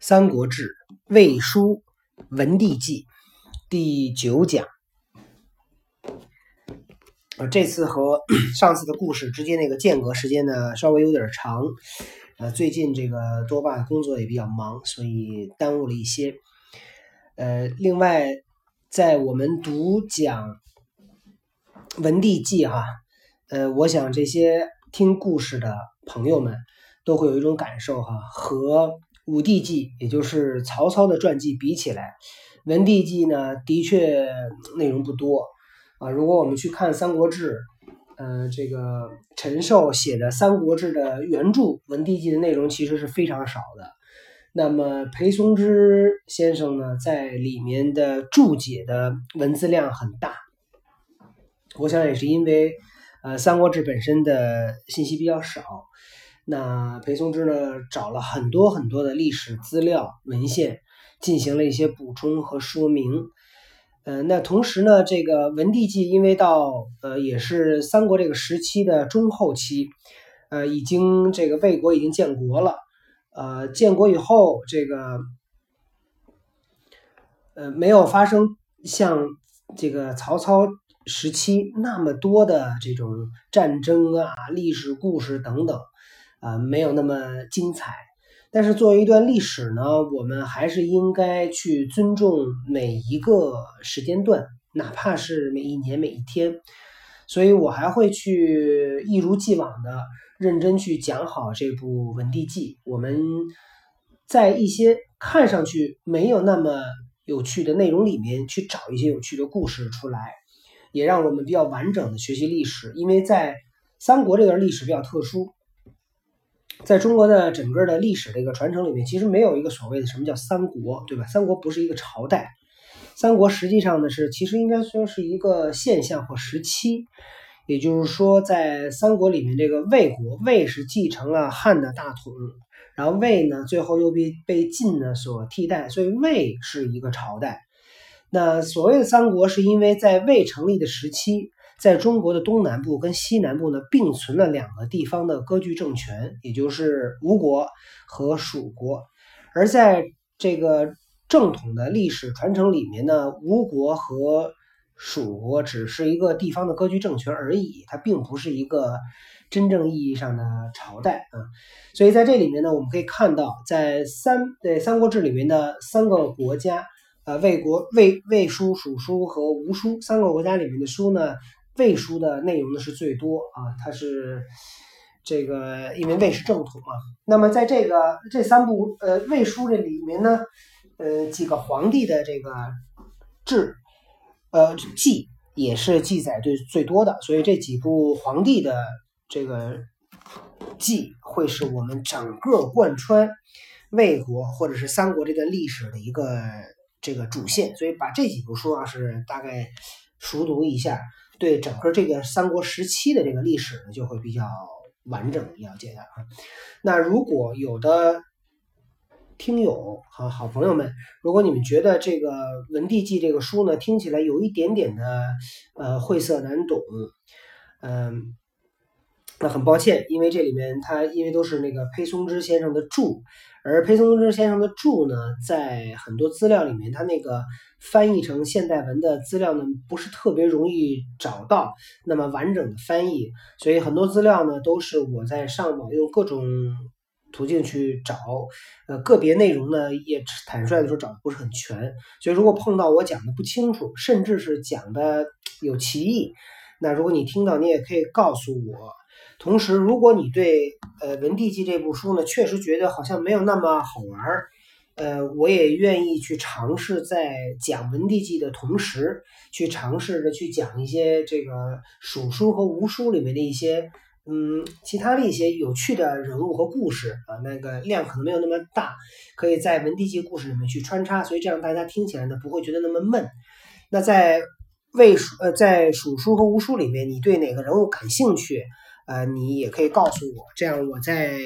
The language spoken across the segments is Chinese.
《三国志·魏书·文帝纪》第九讲。呃，这次和 上次的故事之间那个间隔时间呢，稍微有点长。呃，最近这个多半工作也比较忙，所以耽误了一些。呃，另外，在我们读讲《文帝纪》哈，呃，我想这些听故事的朋友们都会有一种感受哈，和。武帝纪，也就是曹操的传记比起来，文帝纪呢，的确内容不多啊。如果我们去看《三国志》，呃，这个陈寿写的《三国志》的原著《文帝纪》的内容其实是非常少的。那么裴松之先生呢，在里面的注解的文字量很大，我想也是因为，呃，《三国志》本身的信息比较少。那裴松之呢，找了很多很多的历史资料文献，进行了一些补充和说明。呃，那同时呢，这个文帝纪因为到呃也是三国这个时期的中后期，呃，已经这个魏国已经建国了。呃，建国以后，这个呃没有发生像这个曹操时期那么多的这种战争啊、历史故事等等。啊，没有那么精彩，但是作为一段历史呢，我们还是应该去尊重每一个时间段，哪怕是每一年每一天。所以我还会去一如既往的认真去讲好这部《文帝纪》。我们在一些看上去没有那么有趣的内容里面去找一些有趣的故事出来，也让我们比较完整的学习历史。因为在三国这段历史比较特殊。在中国的整个的历史这个传承里面，其实没有一个所谓的什么叫三国，对吧？三国不是一个朝代，三国实际上呢是其实应该说是一个现象或时期。也就是说，在三国里面，这个魏国，魏是继承了汉的大统，然后魏呢最后又被被晋呢所替代，所以魏是一个朝代。那所谓的三国，是因为在魏成立的时期。在中国的东南部跟西南部呢，并存了两个地方的割据政权，也就是吴国和蜀国。而在这个正统的历史传承里面呢，吴国和蜀国只是一个地方的割据政权而已，它并不是一个真正意义上的朝代啊。所以在这里面呢，我们可以看到，在三对《三国志》里面的三个国家，呃，魏国、魏魏书、蜀书和吴书三个国家里面的书呢。魏书的内容呢是最多啊，它是这个，因为魏是正统嘛。那么在这个这三部呃魏书这里面呢，呃几个皇帝的这个志呃记也是记载最最多的，所以这几部皇帝的这个记会是我们整个贯穿魏国或者是三国这段历史的一个这个主线。所以把这几部书啊是大概熟读一下。对整个这个三国时期的这个历史呢，就会比较完整了解的啊。那如果有的听友和好朋友们，如果你们觉得这个《文帝纪》这个书呢，听起来有一点点的呃晦涩难懂，嗯，那很抱歉，因为这里面它因为都是那个裴松之先生的注。而裴松之先生的注呢，在很多资料里面，他那个翻译成现代文的资料呢，不是特别容易找到那么完整的翻译，所以很多资料呢，都是我在上网用各种途径去找，呃，个别内容呢，也坦率的说找的不是很全，所以如果碰到我讲的不清楚，甚至是讲的有歧义，那如果你听到，你也可以告诉我。同时，如果你对呃《文帝纪》这部书呢，确实觉得好像没有那么好玩儿，呃，我也愿意去尝试在讲《文帝纪》的同时，去尝试着去讲一些这个蜀书和吴书里面的一些嗯其他的一些有趣的人物和故事啊，那个量可能没有那么大，可以在《文帝纪》故事里面去穿插，所以这样大家听起来呢不会觉得那么闷。那在魏蜀呃在蜀书和吴书里面，你对哪个人物感兴趣？呃，你也可以告诉我，这样我在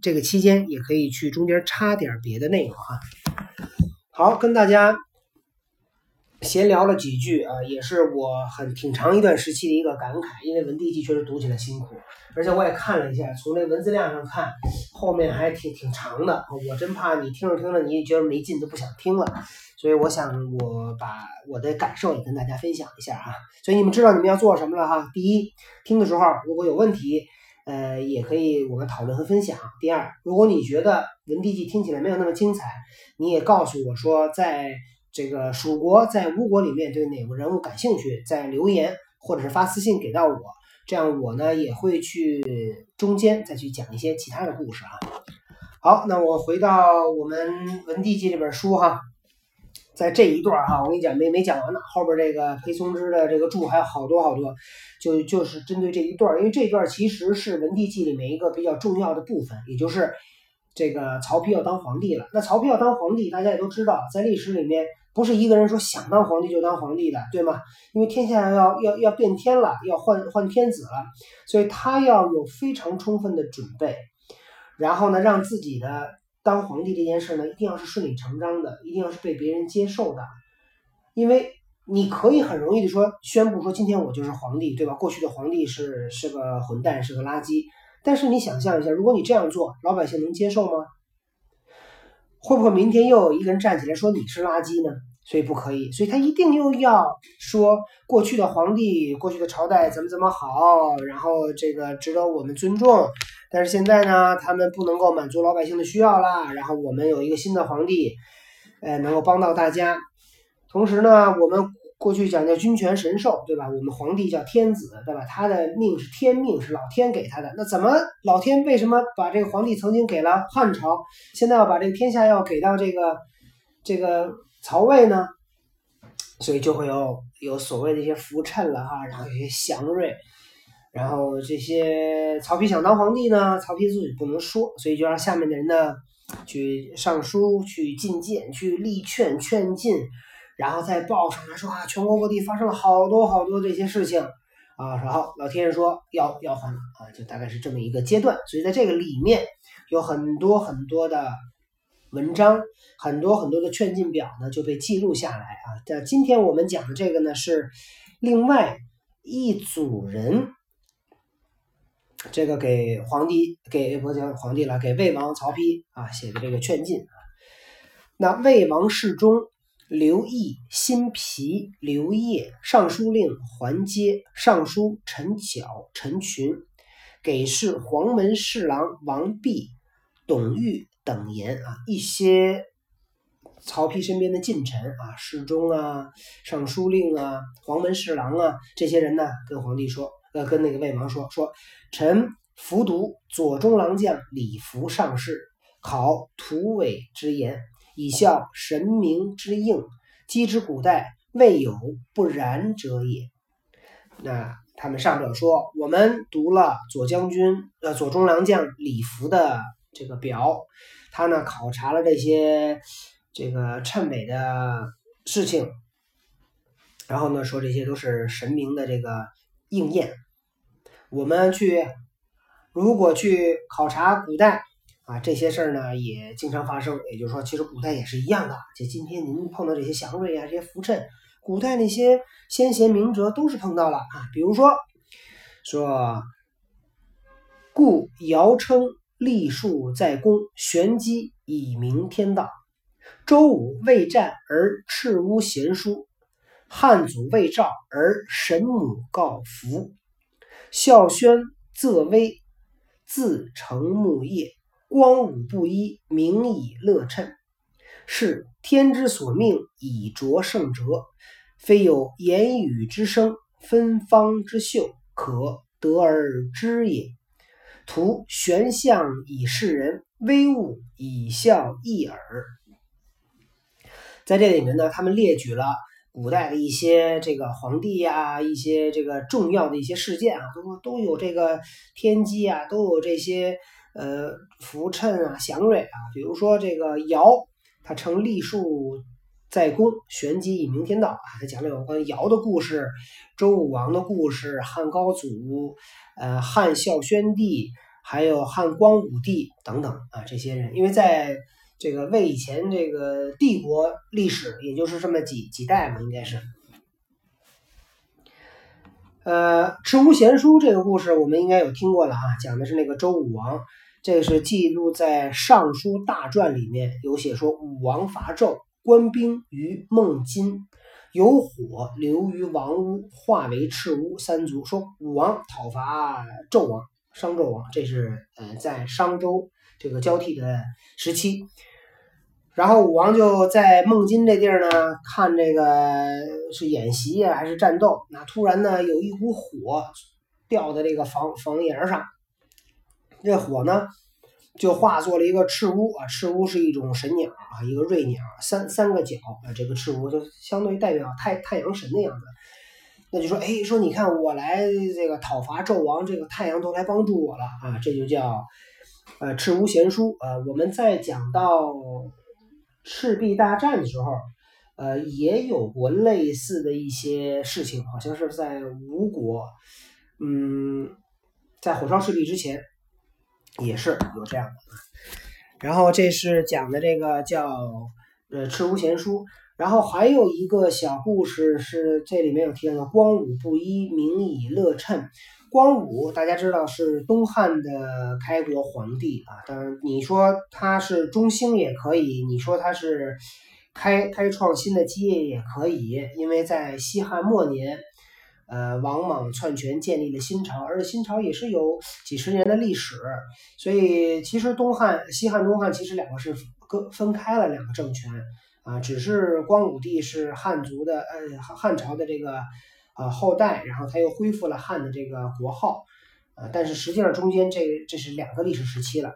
这个期间也可以去中间插点别的内容哈。好，跟大家闲聊了几句啊，也是我很挺长一段时期的一个感慨，因为文帝纪确实读起来辛苦，而且我也看了一下，从这文字量上看，后面还挺挺长的，我真怕你听着听着你也觉得没劲，都不想听了，所以我想我把我的感受也跟大家分享一下啊，所以你们知道你们要做什么了哈。第一，听的时候如果有问题，呃，也可以我们讨论和分享。第二，如果你觉得文帝纪听起来没有那么精彩，你也告诉我说在。这个蜀国在吴国里面对哪个人物感兴趣，在留言或者是发私信给到我，这样我呢也会去中间再去讲一些其他的故事啊。好，那我回到我们《文帝纪》这本书哈，在这一段哈，我跟你讲没没讲完呢，后边这个裴松之的这个注还有好多好多，就就是针对这一段，因为这段其实是《文帝纪》里面一个比较重要的部分，也就是这个曹丕要当皇帝了。那曹丕要当皇帝，大家也都知道，在历史里面。不是一个人说想当皇帝就当皇帝的，对吗？因为天下要要要变天了，要换换天子了，所以他要有非常充分的准备，然后呢，让自己的当皇帝这件事呢，一定要是顺理成章的，一定要是被别人接受的。因为你可以很容易的说宣布说今天我就是皇帝，对吧？过去的皇帝是是个混蛋，是个垃圾。但是你想象一下，如果你这样做，老百姓能接受吗？会不会明天又有一个人站起来说你是垃圾呢？所以不可以，所以他一定又要说过去的皇帝、过去的朝代怎么怎么好，然后这个值得我们尊重。但是现在呢，他们不能够满足老百姓的需要啦。然后我们有一个新的皇帝，呃，能够帮到大家。同时呢，我们过去讲叫君权神授，对吧？我们皇帝叫天子，对吧？他的命是天命，是老天给他的。那怎么老天为什么把这个皇帝曾经给了汉朝，现在要把这个天下要给到这个这个？曹魏呢，所以就会有有所谓的一些浮沉了哈，然后有些祥瑞，然后这些曹丕想当皇帝呢，曹丕自己不能说，所以就让下面的人呢去上书、去进谏、去力劝、劝进，然后再报上来说啊，全国各地发生了好多好多这些事情啊，然后老天爷说要要换了啊，就大概是这么一个阶段，所以在这个里面有很多很多的。文章很多很多的劝进表呢就被记录下来啊。这今天我们讲的这个呢是另外一组人，这个给皇帝给不叫皇帝了，给魏王曹丕啊写的这个劝进啊。那魏王侍中刘毅、辛毗、刘烨、尚书令桓阶、尚书陈巧、陈群，给事黄门侍郎王弼、董玉。等言啊，一些曹丕身边的近臣啊，侍中啊、尚书令啊、黄门侍郎啊，这些人呢，跟皇帝说，呃，跟那个魏王说，说臣服读左中郎将李福上士，考土伪之言，以效神明之应，积之古代未有不然者也。那他们上表说，我们读了左将军呃左中郎将李福的这个表。他呢考察了这些这个谶纬的事情，然后呢说这些都是神明的这个应验。我们去如果去考察古代啊，这些事儿呢也经常发生。也就是说，其实古代也是一样的。就今天您碰到这些祥瑞啊，这些浮沉，古代那些先贤明哲都是碰到了啊。比如说说，故尧称。立树在公，玄机以明天道。周武未战而赤乌贤书，汉祖未召而神母告福。孝宣则威，自成木业，光武不一，名以乐称。是天之所命，以着圣哲。非有言语之声，芬芳之秀，可得而知也。图玄象以示人，微物以效益耳。在这里面呢，他们列举了古代的一些这个皇帝呀，一些这个重要的一些事件啊，都都有这个天机啊，都有这些呃浮衬啊、祥瑞啊。比如说这个尧，他称立树在公，玄机以明天道啊。他讲了有关尧的故事、周武王的故事、汉高祖。呃，汉孝宣帝，还有汉光武帝等等啊，这些人，因为在这个魏以前这个帝国历史，也就是这么几几代嘛，应该是。呃，《赤狐贤书》这个故事我们应该有听过了啊，讲的是那个周武王，这是记录在《尚书大传》里面有写说，武王伐纣，官兵于孟津，有火流于王屋，化为赤乌三族。说武王讨伐纣王，商纣王，这是呃在商周这个交替的时期。然后武王就在孟津这地儿呢，看这个是演习呀，还是战斗？那突然呢，有一股火掉在这个房房檐上，这火呢就化作了一个赤乌啊，赤乌是一种神鸟啊，一个瑞鸟，三三个角啊，这个赤乌就相当于代表太太阳神的样子。那就说，哎，说你看我来这个讨伐纣王，这个太阳都来帮助我了啊，这就叫呃赤乌贤书啊。我们在讲到。赤壁大战的时候，呃，也有过类似的一些事情，好像是在吴国，嗯，在火烧赤壁之前，也是有这样的。然后这是讲的这个叫呃赤狐贤书，然后还有一个小故事是这里面有提到的光武不一，名以乐称。光武大家知道是东汉的开国皇帝啊，当然你说他是中兴也可以，你说他是开开创新的基业也可以，因为在西汉末年，呃，王莽篡权建立了新朝，而且新朝也是有几十年的历史，所以其实东汉、西汉、东汉其实两个是各分开了两个政权啊，只是光武帝是汉族的，呃，汉朝的这个。啊，后代，然后他又恢复了汉的这个国号，啊，但是实际上中间这这是两个历史时期了。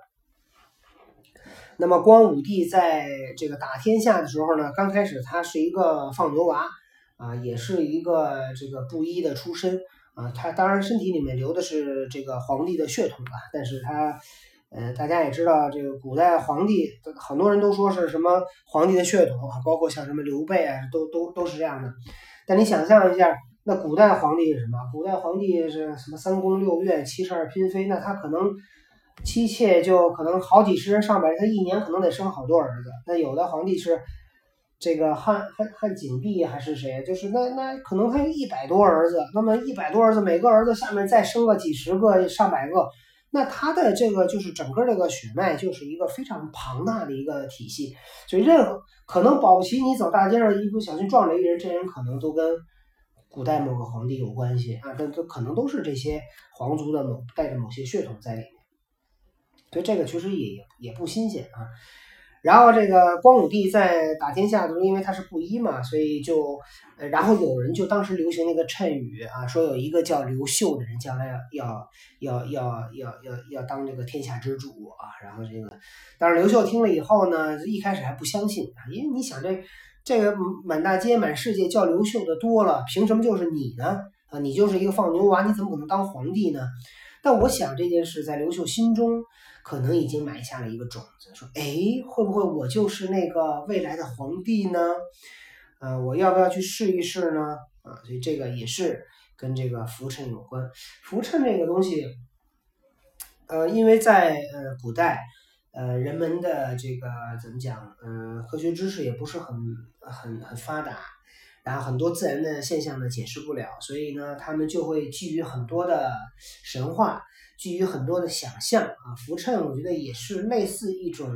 那么光武帝在这个打天下的时候呢，刚开始他是一个放牛娃，啊，也是一个这个布衣的出身，啊，他当然身体里面流的是这个皇帝的血统啊，但是他，呃，大家也知道这个古代皇帝，很多人都说是什么皇帝的血统啊，包括像什么刘备啊，都都都是这样的。但你想象一下。那古代皇帝是什么？古代皇帝是什么三宫六院七十二嫔妃？那他可能妻妾就可能好几十人上百人，他一年可能得生好多儿子。那有的皇帝是这个汉汉汉景帝还是谁？就是那那可能他有一百多儿子。那么一百多儿子，每个儿子下面再生个几十个、上百个，那他的这个就是整个这个血脉就是一个非常庞大的一个体系。所以任何可能保不齐你走大街上一不小心撞着一人，这人可能都跟。古代某个皇帝有关系啊，这这可能都是这些皇族的某带着某些血统在里面，所以这个其实也也不新鲜啊。然后这个光武帝在打天下的时候，因为他是布衣嘛，所以就呃，然后有人就当时流行那个谶语啊，说有一个叫刘秀的人将来要要要要要要要当这个天下之主啊。然后这个，但是刘秀听了以后呢，一开始还不相信啊，因为你想这。这个满大街、满世界叫刘秀的多了，凭什么就是你呢？啊，你就是一个放牛娃，你怎么可能当皇帝呢？但我想这件事在刘秀心中可能已经埋下了一个种子，说：哎，会不会我就是那个未来的皇帝呢？呃，我要不要去试一试呢？啊，所以这个也是跟这个浮沉有关。浮沉这个东西，呃，因为在呃古代。呃，人们的这个怎么讲？嗯，科学知识也不是很很很发达，然后很多自然的现象呢解释不了，所以呢，他们就会基于很多的神话，基于很多的想象啊。浮衬，我觉得也是类似一种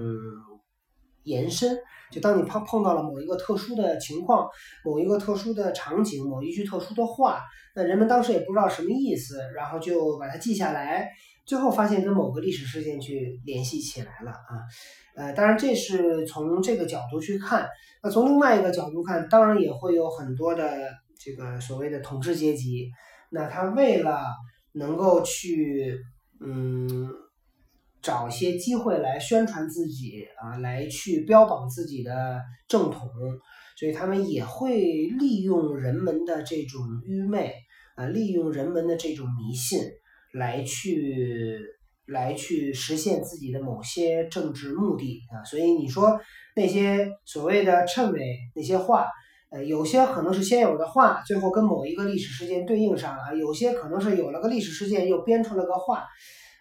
延伸。就当你碰碰到了某一个特殊的情况，某一个特殊的场景，某一句特殊的话，那人们当时也不知道什么意思，然后就把它记下来。最后发现跟某个历史事件去联系起来了啊，呃，当然这是从这个角度去看。那从另外一个角度看，当然也会有很多的这个所谓的统治阶级，那他为了能够去嗯找些机会来宣传自己啊，来去标榜自己的正统，所以他们也会利用人们的这种愚昧啊，利用人们的这种迷信。来去来去实现自己的某些政治目的啊，所以你说那些所谓的谶纬那些话，有些可能是先有的话，最后跟某一个历史事件对应上了；有些可能是有了个历史事件又编出了个话，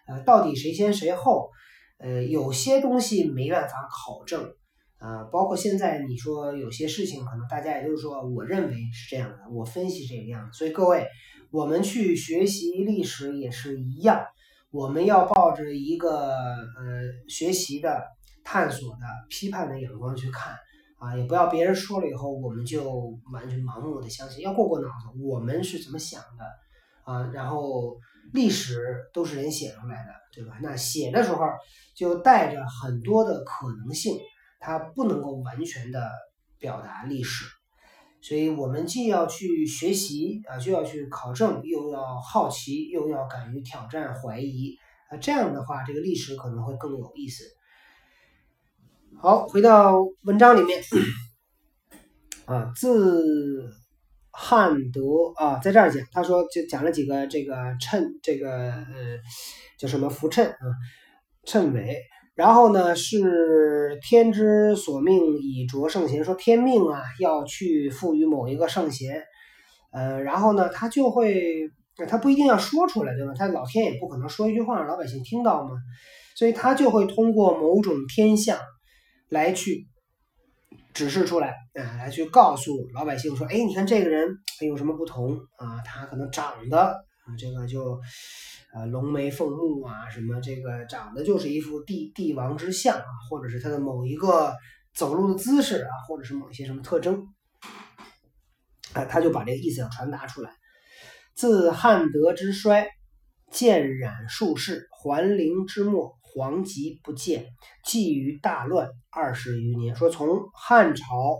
呃，到底谁先谁后？呃，有些东西没办法考证，啊，包括现在你说有些事情，可能大家也就是说，我认为是这样的，我分析这个样子。所以各位，我们去学习历史也是一样，我们要抱着一个呃学习的、探索的、批判的眼光去看，啊，也不要别人说了以后我们就完全盲目的相信，要过过脑子，我们是怎么想的。啊，然后历史都是人写出来的，对吧？那写的时候就带着很多的可能性，它不能够完全的表达历史，所以我们既要去学习啊，就要去考证，又要好奇，又要敢于挑战、怀疑啊，这样的话，这个历史可能会更有意思。好，回到文章里面 啊，自。汉德啊，在这儿讲，他说就讲了几个这个谶，这个呃叫什么浮谶啊，谶纬。然后呢是天之所命以着圣贤，说天命啊要去赋予某一个圣贤，呃，然后呢他就会，他不一定要说出来，对吧？他老天也不可能说一句话让老百姓听到嘛，所以他就会通过某种天象来去。指示出来，啊，来去告诉老百姓说，哎，你看这个人有什么不同啊？他可能长得，这个就，呃，龙眉凤目啊，什么这个长得就是一副帝帝王之相啊，或者是他的某一个走路的姿势啊，或者是某一些什么特征，啊，他就把这个意思要传达出来。自汉德之衰，渐染术士，桓灵之末。皇极不见，继于大乱二十余年。说从汉朝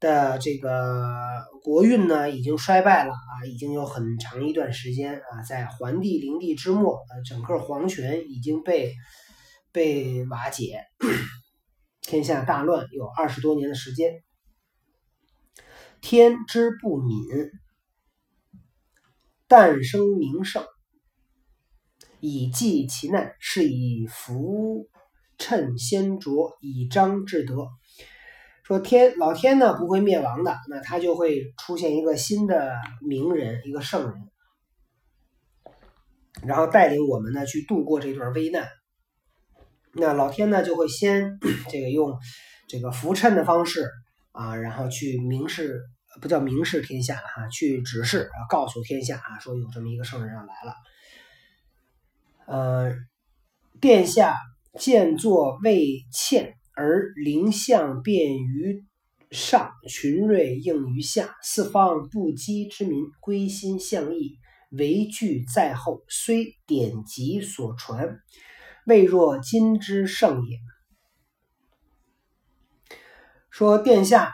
的这个国运呢，已经衰败了啊，已经有很长一段时间啊，在桓帝灵帝之末，呃，整个皇权已经被被瓦解，天下大乱有二十多年的时间。天之不敏，诞生名圣。以济其难，是以福趁先着，以彰至德。说天老天呢不会灭亡的，那他就会出现一个新的名人，一个圣人，然后带领我们呢去度过这段危难。那老天呢就会先 这个用这个扶衬的方式啊，然后去明示，不叫明示天下了哈，去指示啊，告诉天下啊，说有这么一个圣人要来了。呃，殿下建作未欠，而灵象便于上，群瑞应于下，四方不羁之民归心向义，唯惧在后。虽典籍所传，未若今之盛也。说殿下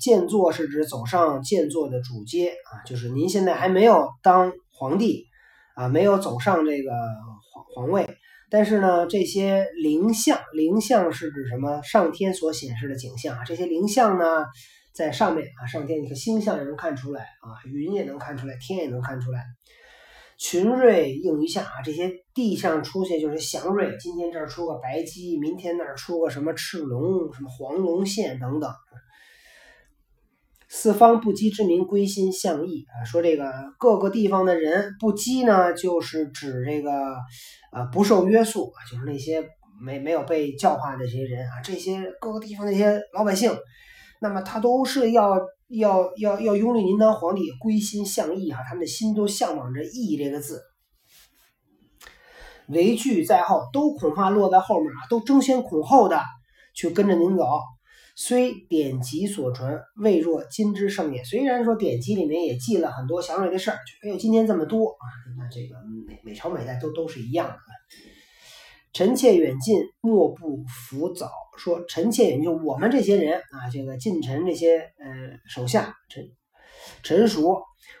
建坐是指走上建坐的主阶啊，就是您现在还没有当皇帝。啊，没有走上这个皇皇位，但是呢，这些灵象，灵象是指什么？上天所显示的景象啊，这些灵象呢，在上面啊，上天你看星象也能看出来啊，云也能看出来，天也能看出来。群瑞应于下啊，这些地上出现就是祥瑞，今天这儿出个白鸡，明天那儿出个什么赤龙，什么黄龙现等等。四方不羁之民归心向义。啊，说这个各个地方的人不羁呢，就是指这个啊不受约束啊，就是那些没没有被教化的这些人啊，这些各个地方那些老百姓，那么他都是要要要要拥立您当皇帝，归心向义哈，他们的心都向往着义这个字，为惧在后，都恐怕落在后面啊，都争先恐后的去跟着您走。虽典籍所传，未若今之盛也。虽然说典籍里面也记了很多祥瑞的事儿，就没有今天这么多啊。那这个每每朝每代都都是一样的。臣妾远近，莫不服早。说臣妾远就我们这些人啊，这个近臣这些呃手下臣臣属。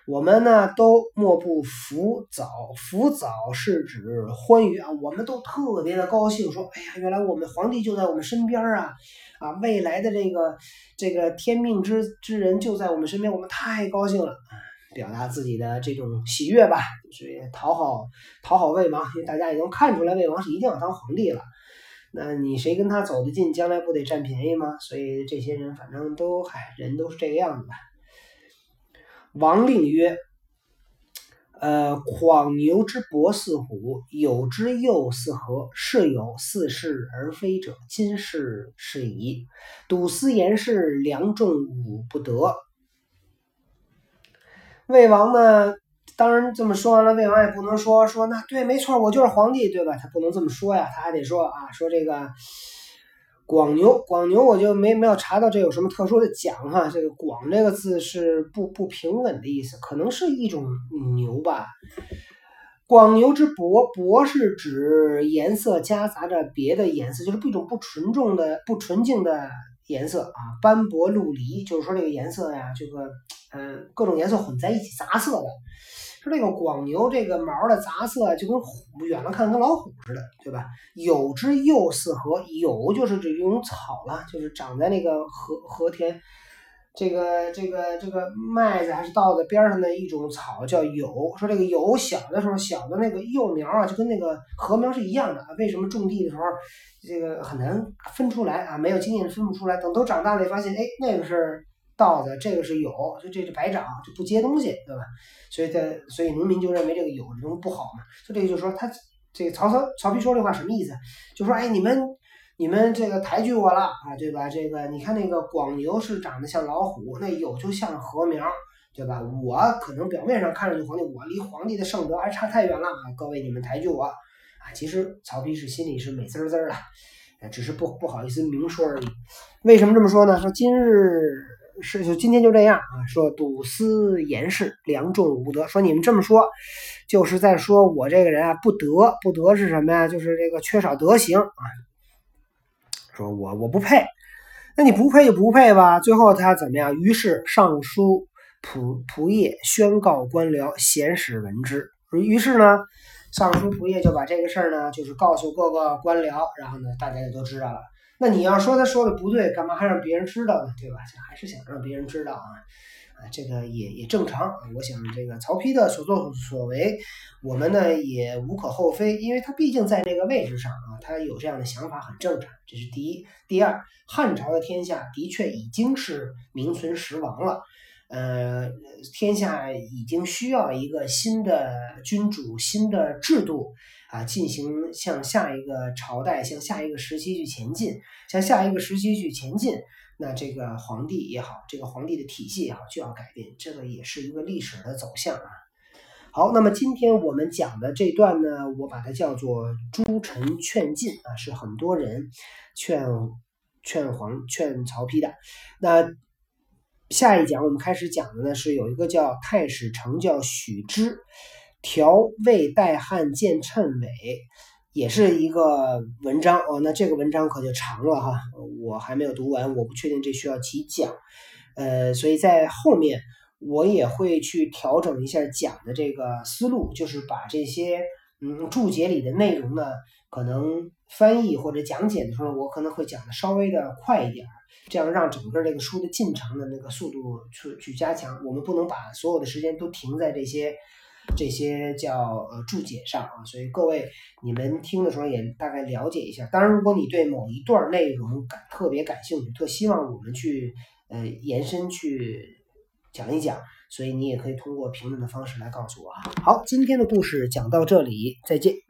我们呢都莫不服早，服早是指欢愉啊，我们都特别的高兴，说，哎呀，原来我们皇帝就在我们身边啊，啊，未来的这个这个天命之之人就在我们身边，我们太高兴了，表达自己的这种喜悦吧，就是讨好讨好魏王，因为大家也能看出来，魏王是一定要当皇帝了，那你谁跟他走得近，将来不得占便宜吗？所以这些人反正都嗨，人都是这个样子吧。王令曰：“呃，狂牛之伯似虎，有之又似何？是有似是而非者，今是是矣。笃思言事，良众武不得。魏王呢？当然这么说完了，魏王也不能说说那对，没错，我就是皇帝，对吧？他不能这么说呀，他还得说啊，说这个。广牛，广牛，我就没没有查到这有什么特殊的讲哈。这个“广”这个字是不不平稳的意思，可能是一种牛吧。广牛之薄，薄是指颜色夹杂着别的颜色，就是一种不纯重的、不纯净的颜色啊。斑驳陆离，就是说这个颜色呀，这个嗯，各种颜色混在一起，杂色的。说这个广牛这个毛的杂色就跟虎远了看跟老虎似的，对吧？有之又似禾，有就是这种草了，就是长在那个禾禾田，这个这个这个麦子还是稻子边上的一种草叫有。说这个有小的时候小的那个幼苗啊，就跟那个禾苗是一样的。为什么种地的时候这个很难分出来啊？没有经验分不出来。等都长大了，发现哎，那个是。稻子这个是有，就这是白长，就不结东西，对吧？所以，他所以农民就认为这个有这种不好嘛。就这个就说，他这个曹操曹丕说这话什么意思？就说，哎，你们你们这个抬举我了啊，对吧？这个你看那个广牛是长得像老虎，那有就像禾苗，对吧？我可能表面上看上去皇帝，我离皇帝的圣德还差太远了啊！各位你们抬举我啊，其实曹丕是心里是美滋滋的，只是不不好意思明说而已。为什么这么说呢？说今日。是，就今天就这样啊。说笃思言事，良众无德。说你们这么说，就是在说我这个人啊不德，不德是什么呀？就是这个缺少德行啊。说我我不配，那你不配就不配吧。最后他怎么样？于是上书仆仆业，宣告官僚，贤使闻之。于是呢，尚书仆业就把这个事儿呢，就是告诉各个官僚，然后呢，大家也都知道了。那你要说他说的不对，干嘛还让别人知道呢？对吧？还是想让别人知道啊，啊，这个也也正常。我想这个曹丕的所作所为，我们呢也无可厚非，因为他毕竟在这个位置上啊，他有这样的想法很正常。这是第一。第二，汉朝的天下的确已经是名存实亡了，呃，天下已经需要一个新的君主、新的制度。啊，进行向下一个朝代、向下一个时期去前进，向下一个时期去前进，那这个皇帝也好，这个皇帝的体系也好，就要改变，这个也是一个历史的走向啊。好，那么今天我们讲的这段呢，我把它叫做诸臣劝进啊，是很多人劝劝皇、劝曹丕的。那下一讲我们开始讲的呢，是有一个叫太史丞叫许之。调味带汉见谶尾，也是一个文章哦。那这个文章可就长了哈，我还没有读完，我不确定这需要几讲。呃，所以在后面我也会去调整一下讲的这个思路，就是把这些嗯注解里的内容呢，可能翻译或者讲解的时候，我可能会讲的稍微的快一点，这样让整个这个书的进程的那个速度去去加强。我们不能把所有的时间都停在这些。这些叫呃注解上啊，所以各位你们听的时候也大概了解一下。当然，如果你对某一段内容感特别感兴趣，特希望我们去呃延伸去讲一讲，所以你也可以通过评论的方式来告诉我啊。好，今天的故事讲到这里，再见。